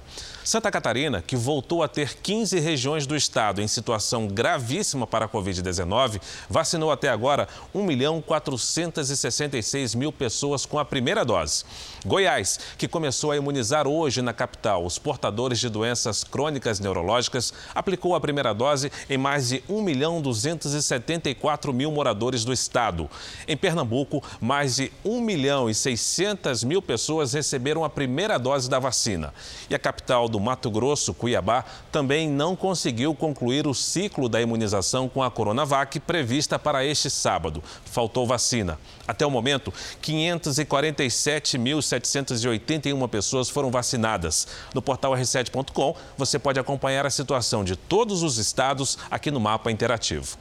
Santa Catarina, que voltou a ter 15 regiões do estado em situação gravíssima para a Covid-19, vacinou até agora 1 milhão 466 mil pessoas com a primeira dose. Goiás, que começou a imunizar hoje na capital os portadores de doenças crônicas neurológicas, aplicou a primeira dose em mais de 1 milhão 274 mil moradores do estado. Em Pernambuco, mais de 1 milhão e 600 mil pessoas receberam a primeira dose da vacina. E a capital do do Mato Grosso, Cuiabá, também não conseguiu concluir o ciclo da imunização com a Coronavac prevista para este sábado. Faltou vacina. Até o momento, 547.781 pessoas foram vacinadas. No portal r7.com, você pode acompanhar a situação de todos os estados aqui no mapa interativo.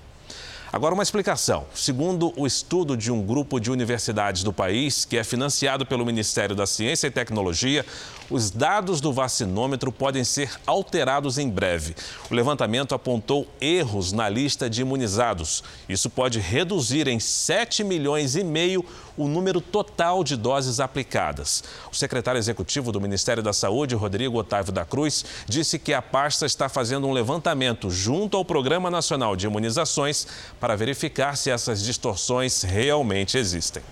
Agora, uma explicação. Segundo o estudo de um grupo de universidades do país, que é financiado pelo Ministério da Ciência e Tecnologia, os dados do vacinômetro podem ser alterados em breve. O levantamento apontou erros na lista de imunizados. Isso pode reduzir em 7 milhões e meio o número total de doses aplicadas. O secretário executivo do Ministério da Saúde, Rodrigo Otávio da Cruz, disse que a pasta está fazendo um levantamento junto ao Programa Nacional de Imunizações para verificar se essas distorções realmente existem.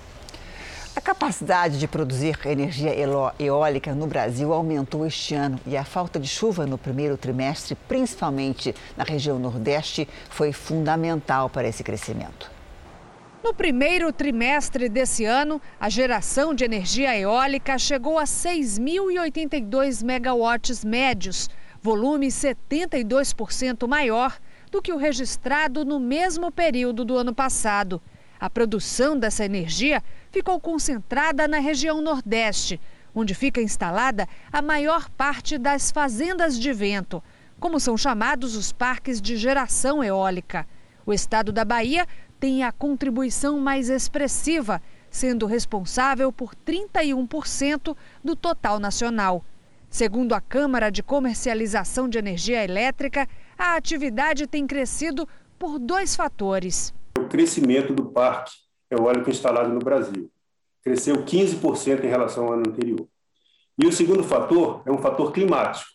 A capacidade de produzir energia eólica no Brasil aumentou este ano e a falta de chuva no primeiro trimestre, principalmente na região Nordeste, foi fundamental para esse crescimento. No primeiro trimestre desse ano, a geração de energia eólica chegou a 6.082 megawatts médios, volume 72% maior do que o registrado no mesmo período do ano passado. A produção dessa energia ficou concentrada na região Nordeste, onde fica instalada a maior parte das fazendas de vento, como são chamados os parques de geração eólica. O estado da Bahia tem a contribuição mais expressiva, sendo responsável por 31% do total nacional. Segundo a Câmara de Comercialização de Energia Elétrica, a atividade tem crescido por dois fatores. O crescimento do parque eólico instalado no Brasil cresceu 15% em relação ao ano anterior. E o segundo fator é um fator climático.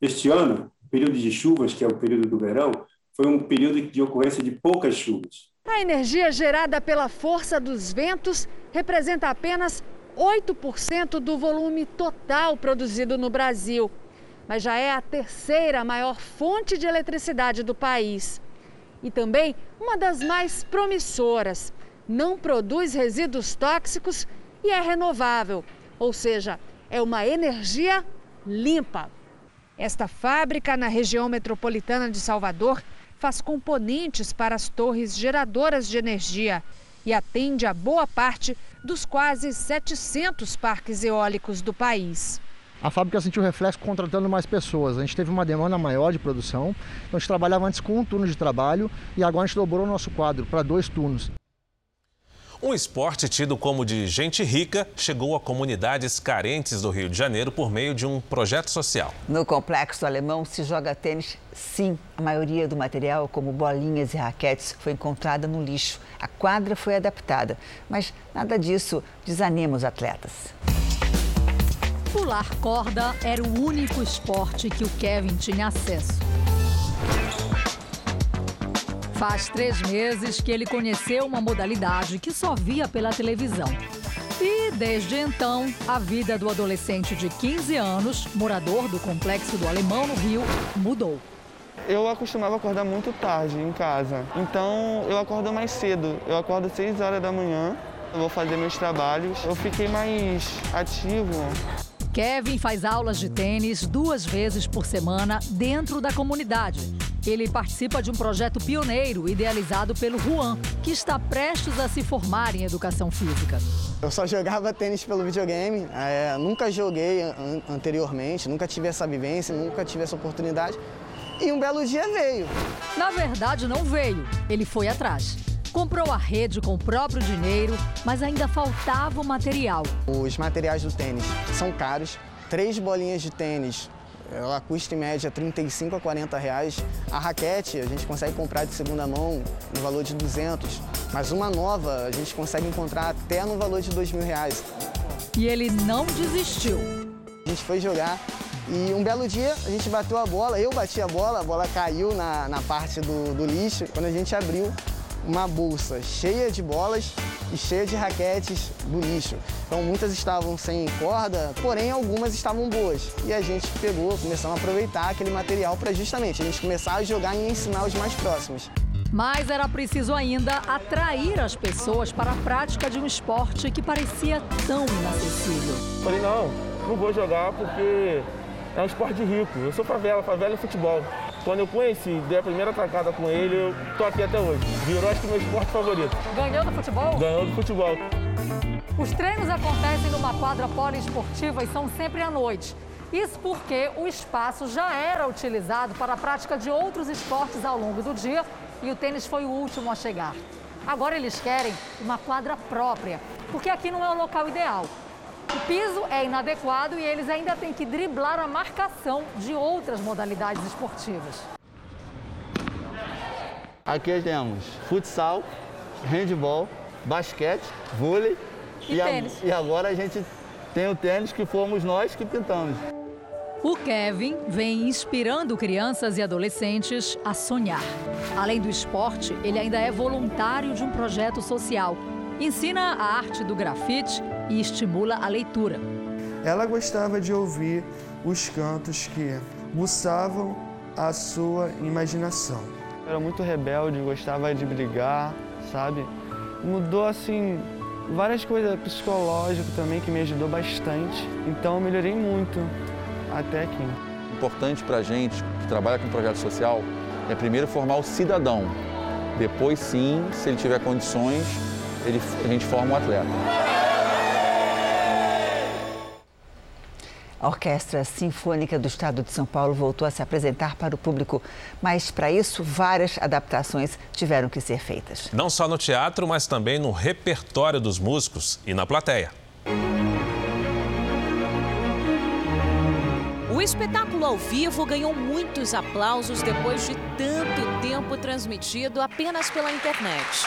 Este ano, o período de chuvas, que é o período do verão, foi um período de ocorrência de poucas chuvas. A energia gerada pela força dos ventos representa apenas 8% do volume total produzido no Brasil, mas já é a terceira maior fonte de eletricidade do país. E também uma das mais promissoras. Não produz resíduos tóxicos e é renovável, ou seja, é uma energia limpa. Esta fábrica na região metropolitana de Salvador faz componentes para as torres geradoras de energia e atende a boa parte dos quase 700 parques eólicos do país. A fábrica sentiu reflexo contratando mais pessoas. A gente teve uma demanda maior de produção. Então a gente trabalhava antes com um turno de trabalho e agora a gente dobrou o nosso quadro para dois turnos. Um esporte tido como de gente rica chegou a comunidades carentes do Rio de Janeiro por meio de um projeto social. No complexo alemão se joga tênis, sim. A maioria do material, como bolinhas e raquetes, foi encontrada no lixo. A quadra foi adaptada, mas nada disso desanima os atletas. Pular corda era o único esporte que o Kevin tinha acesso. Faz três meses que ele conheceu uma modalidade que só via pela televisão. E, desde então, a vida do adolescente de 15 anos, morador do Complexo do Alemão no Rio, mudou. Eu acostumava acordar muito tarde em casa, então eu acordo mais cedo. Eu acordo às 6 horas da manhã, eu vou fazer meus trabalhos. Eu fiquei mais ativo. Kevin faz aulas de tênis duas vezes por semana dentro da comunidade. Ele participa de um projeto pioneiro idealizado pelo Juan, que está prestes a se formar em educação física. Eu só jogava tênis pelo videogame, é, nunca joguei an anteriormente, nunca tive essa vivência, nunca tive essa oportunidade. E um belo dia veio. Na verdade, não veio, ele foi atrás. Comprou a rede com o próprio dinheiro, mas ainda faltava o material. Os materiais do tênis são caros. Três bolinhas de tênis, ela custa em média 35 a 40 reais. A raquete a gente consegue comprar de segunda mão no valor de 200, mas uma nova a gente consegue encontrar até no valor de 2 mil reais. E ele não desistiu. A gente foi jogar e um belo dia a gente bateu a bola, eu bati a bola, a bola caiu na, na parte do, do lixo. Quando a gente abriu, uma bolsa cheia de bolas e cheia de raquetes do lixo. Então muitas estavam sem corda, porém algumas estavam boas. E a gente pegou, começamos a aproveitar aquele material para justamente a gente começar a jogar e ensinar os mais próximos. Mas era preciso ainda atrair as pessoas para a prática de um esporte que parecia tão inacessível. Falei, não, não vou jogar porque é um esporte rico. Eu sou favela, favela é futebol. Quando eu conheci, dei a primeira atacada com ele, eu tô aqui até hoje. Virou acho que meu esporte favorito. Ganhou do futebol? Ganhou do futebol. Os treinos acontecem numa quadra poliesportiva e são sempre à noite. Isso porque o espaço já era utilizado para a prática de outros esportes ao longo do dia e o tênis foi o último a chegar. Agora eles querem uma quadra própria, porque aqui não é o local ideal. O piso é inadequado e eles ainda têm que driblar a marcação de outras modalidades esportivas. Aqui temos futsal, handball, basquete, vôlei E a- tênis. e agora a gente tem o tênis que fomos nós que pintamos. O Kevin vem inspirando crianças e adolescentes a sonhar. Além do esporte, ele ainda é voluntário de um projeto social. Ensina a arte do grafite e estimula a leitura. Ela gostava de ouvir os cantos que buçavam a sua imaginação. Era muito rebelde, gostava de brigar, sabe? Mudou assim várias coisas psicológico também que me ajudou bastante. Então eu melhorei muito até aqui. importante para a gente que trabalha com projeto social é primeiro formar o cidadão. Depois, sim, se ele tiver condições, ele, a gente forma o atleta. A Orquestra Sinfônica do Estado de São Paulo voltou a se apresentar para o público, mas para isso várias adaptações tiveram que ser feitas. Não só no teatro, mas também no repertório dos músicos e na plateia. O espetáculo ao vivo ganhou muitos aplausos depois de tanto tempo transmitido apenas pela internet.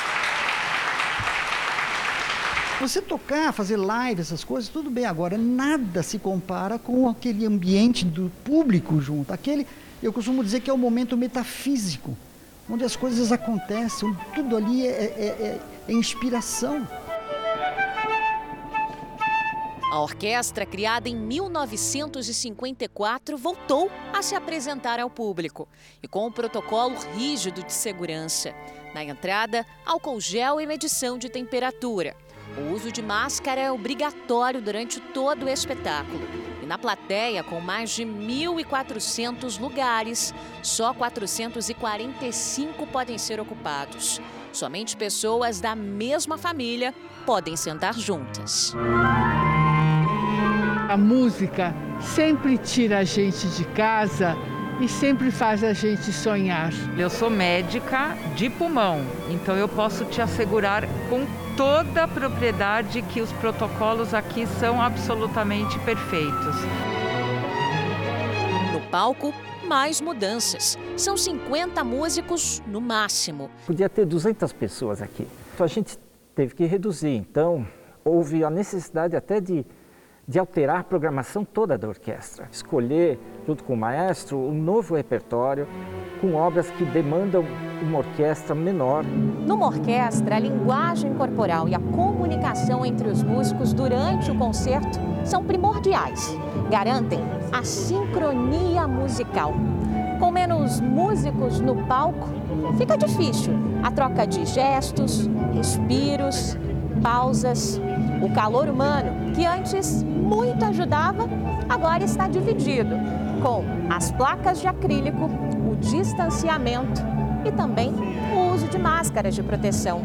Você tocar, fazer live, essas coisas, tudo bem. Agora, nada se compara com aquele ambiente do público junto. Aquele, eu costumo dizer que é o momento metafísico, onde as coisas acontecem, tudo ali é, é- é- é inspiração. A orquestra, criada em 1954, voltou a se apresentar ao público e com um protocolo rígido de segurança. Na entrada, álcool gel e medição de temperatura. O uso de máscara é obrigatório durante todo o espetáculo. E na plateia, com mais de 1.400 lugares, só 445 podem ser ocupados. Somente pessoas da mesma família podem sentar juntas. A música sempre tira a gente de casa e sempre faz a gente sonhar. Eu sou médica de pulmão, então eu posso te assegurar com toda a propriedade que os protocolos aqui são absolutamente perfeitos. No palco, mais mudanças. São 50 músicos no máximo. Podia ter 200 pessoas aqui. Então a gente teve que reduzir. Então houve a necessidade até de, de alterar a programação toda da orquestra. Escolher, junto com o maestro, um novo repertório com obras que demandam uma orquestra menor. Numa orquestra, a linguagem corporal e a comunicação entre os músicos durante o concerto são primordiais. Garantem a sincronia musical. Com menos músicos no palco, fica difícil a troca de gestos, respiros, pausas. O calor humano, que antes muito ajudava, agora está dividido com as placas de acrílico, o distanciamento e também o uso de máscaras de proteção.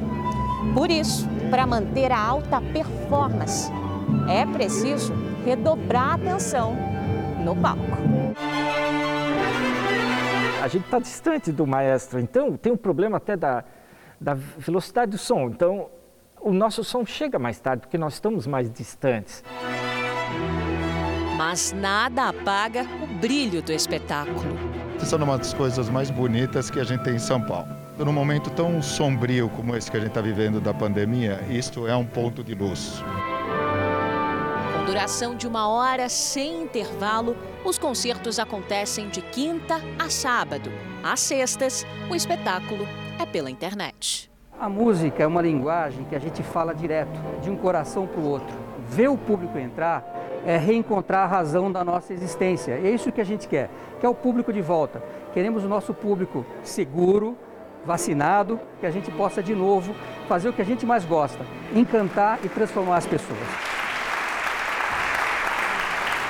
Por isso, para manter a alta performance, é preciso redobrar a atenção no palco. A gente está distante do maestro, então tem um problema até da, da velocidade do som. Então o nosso som chega mais tarde porque nós estamos mais distantes. Mas nada apaga o brilho do espetáculo. Isso é uma das coisas mais bonitas que a gente tem em São Paulo. Num momento tão sombrio como esse que a gente está vivendo da pandemia, isto é um ponto de luz. Com duração de uma hora sem intervalo, os concertos acontecem de quinta a sábado. Às sextas, o espetáculo é pela internet. A música é uma linguagem que a gente fala direto, de um coração para o outro. Ver o público entrar é reencontrar a razão da nossa existência. É isso que a gente quer, quer o público de volta. Queremos o nosso público seguro, vacinado, que a gente possa de novo fazer o que a gente mais gosta, encantar e transformar as pessoas.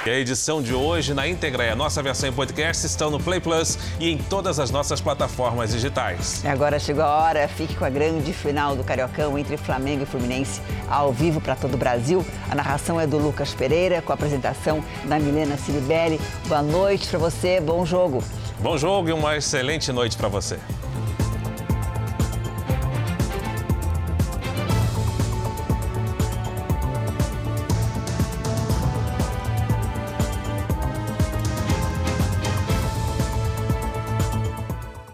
E a edição de hoje na íntegra e a nossa versão em podcast estão no Play Plus e em todas as nossas plataformas digitais. E agora chegou a hora, fique com a grande final do Cariocão entre Flamengo e Fluminense, ao vivo para todo o Brasil. A narração é do Lucas Pereira, com a apresentação da Milena Ciribelli. Boa noite para você, bom jogo. Bom jogo e uma excelente noite para você.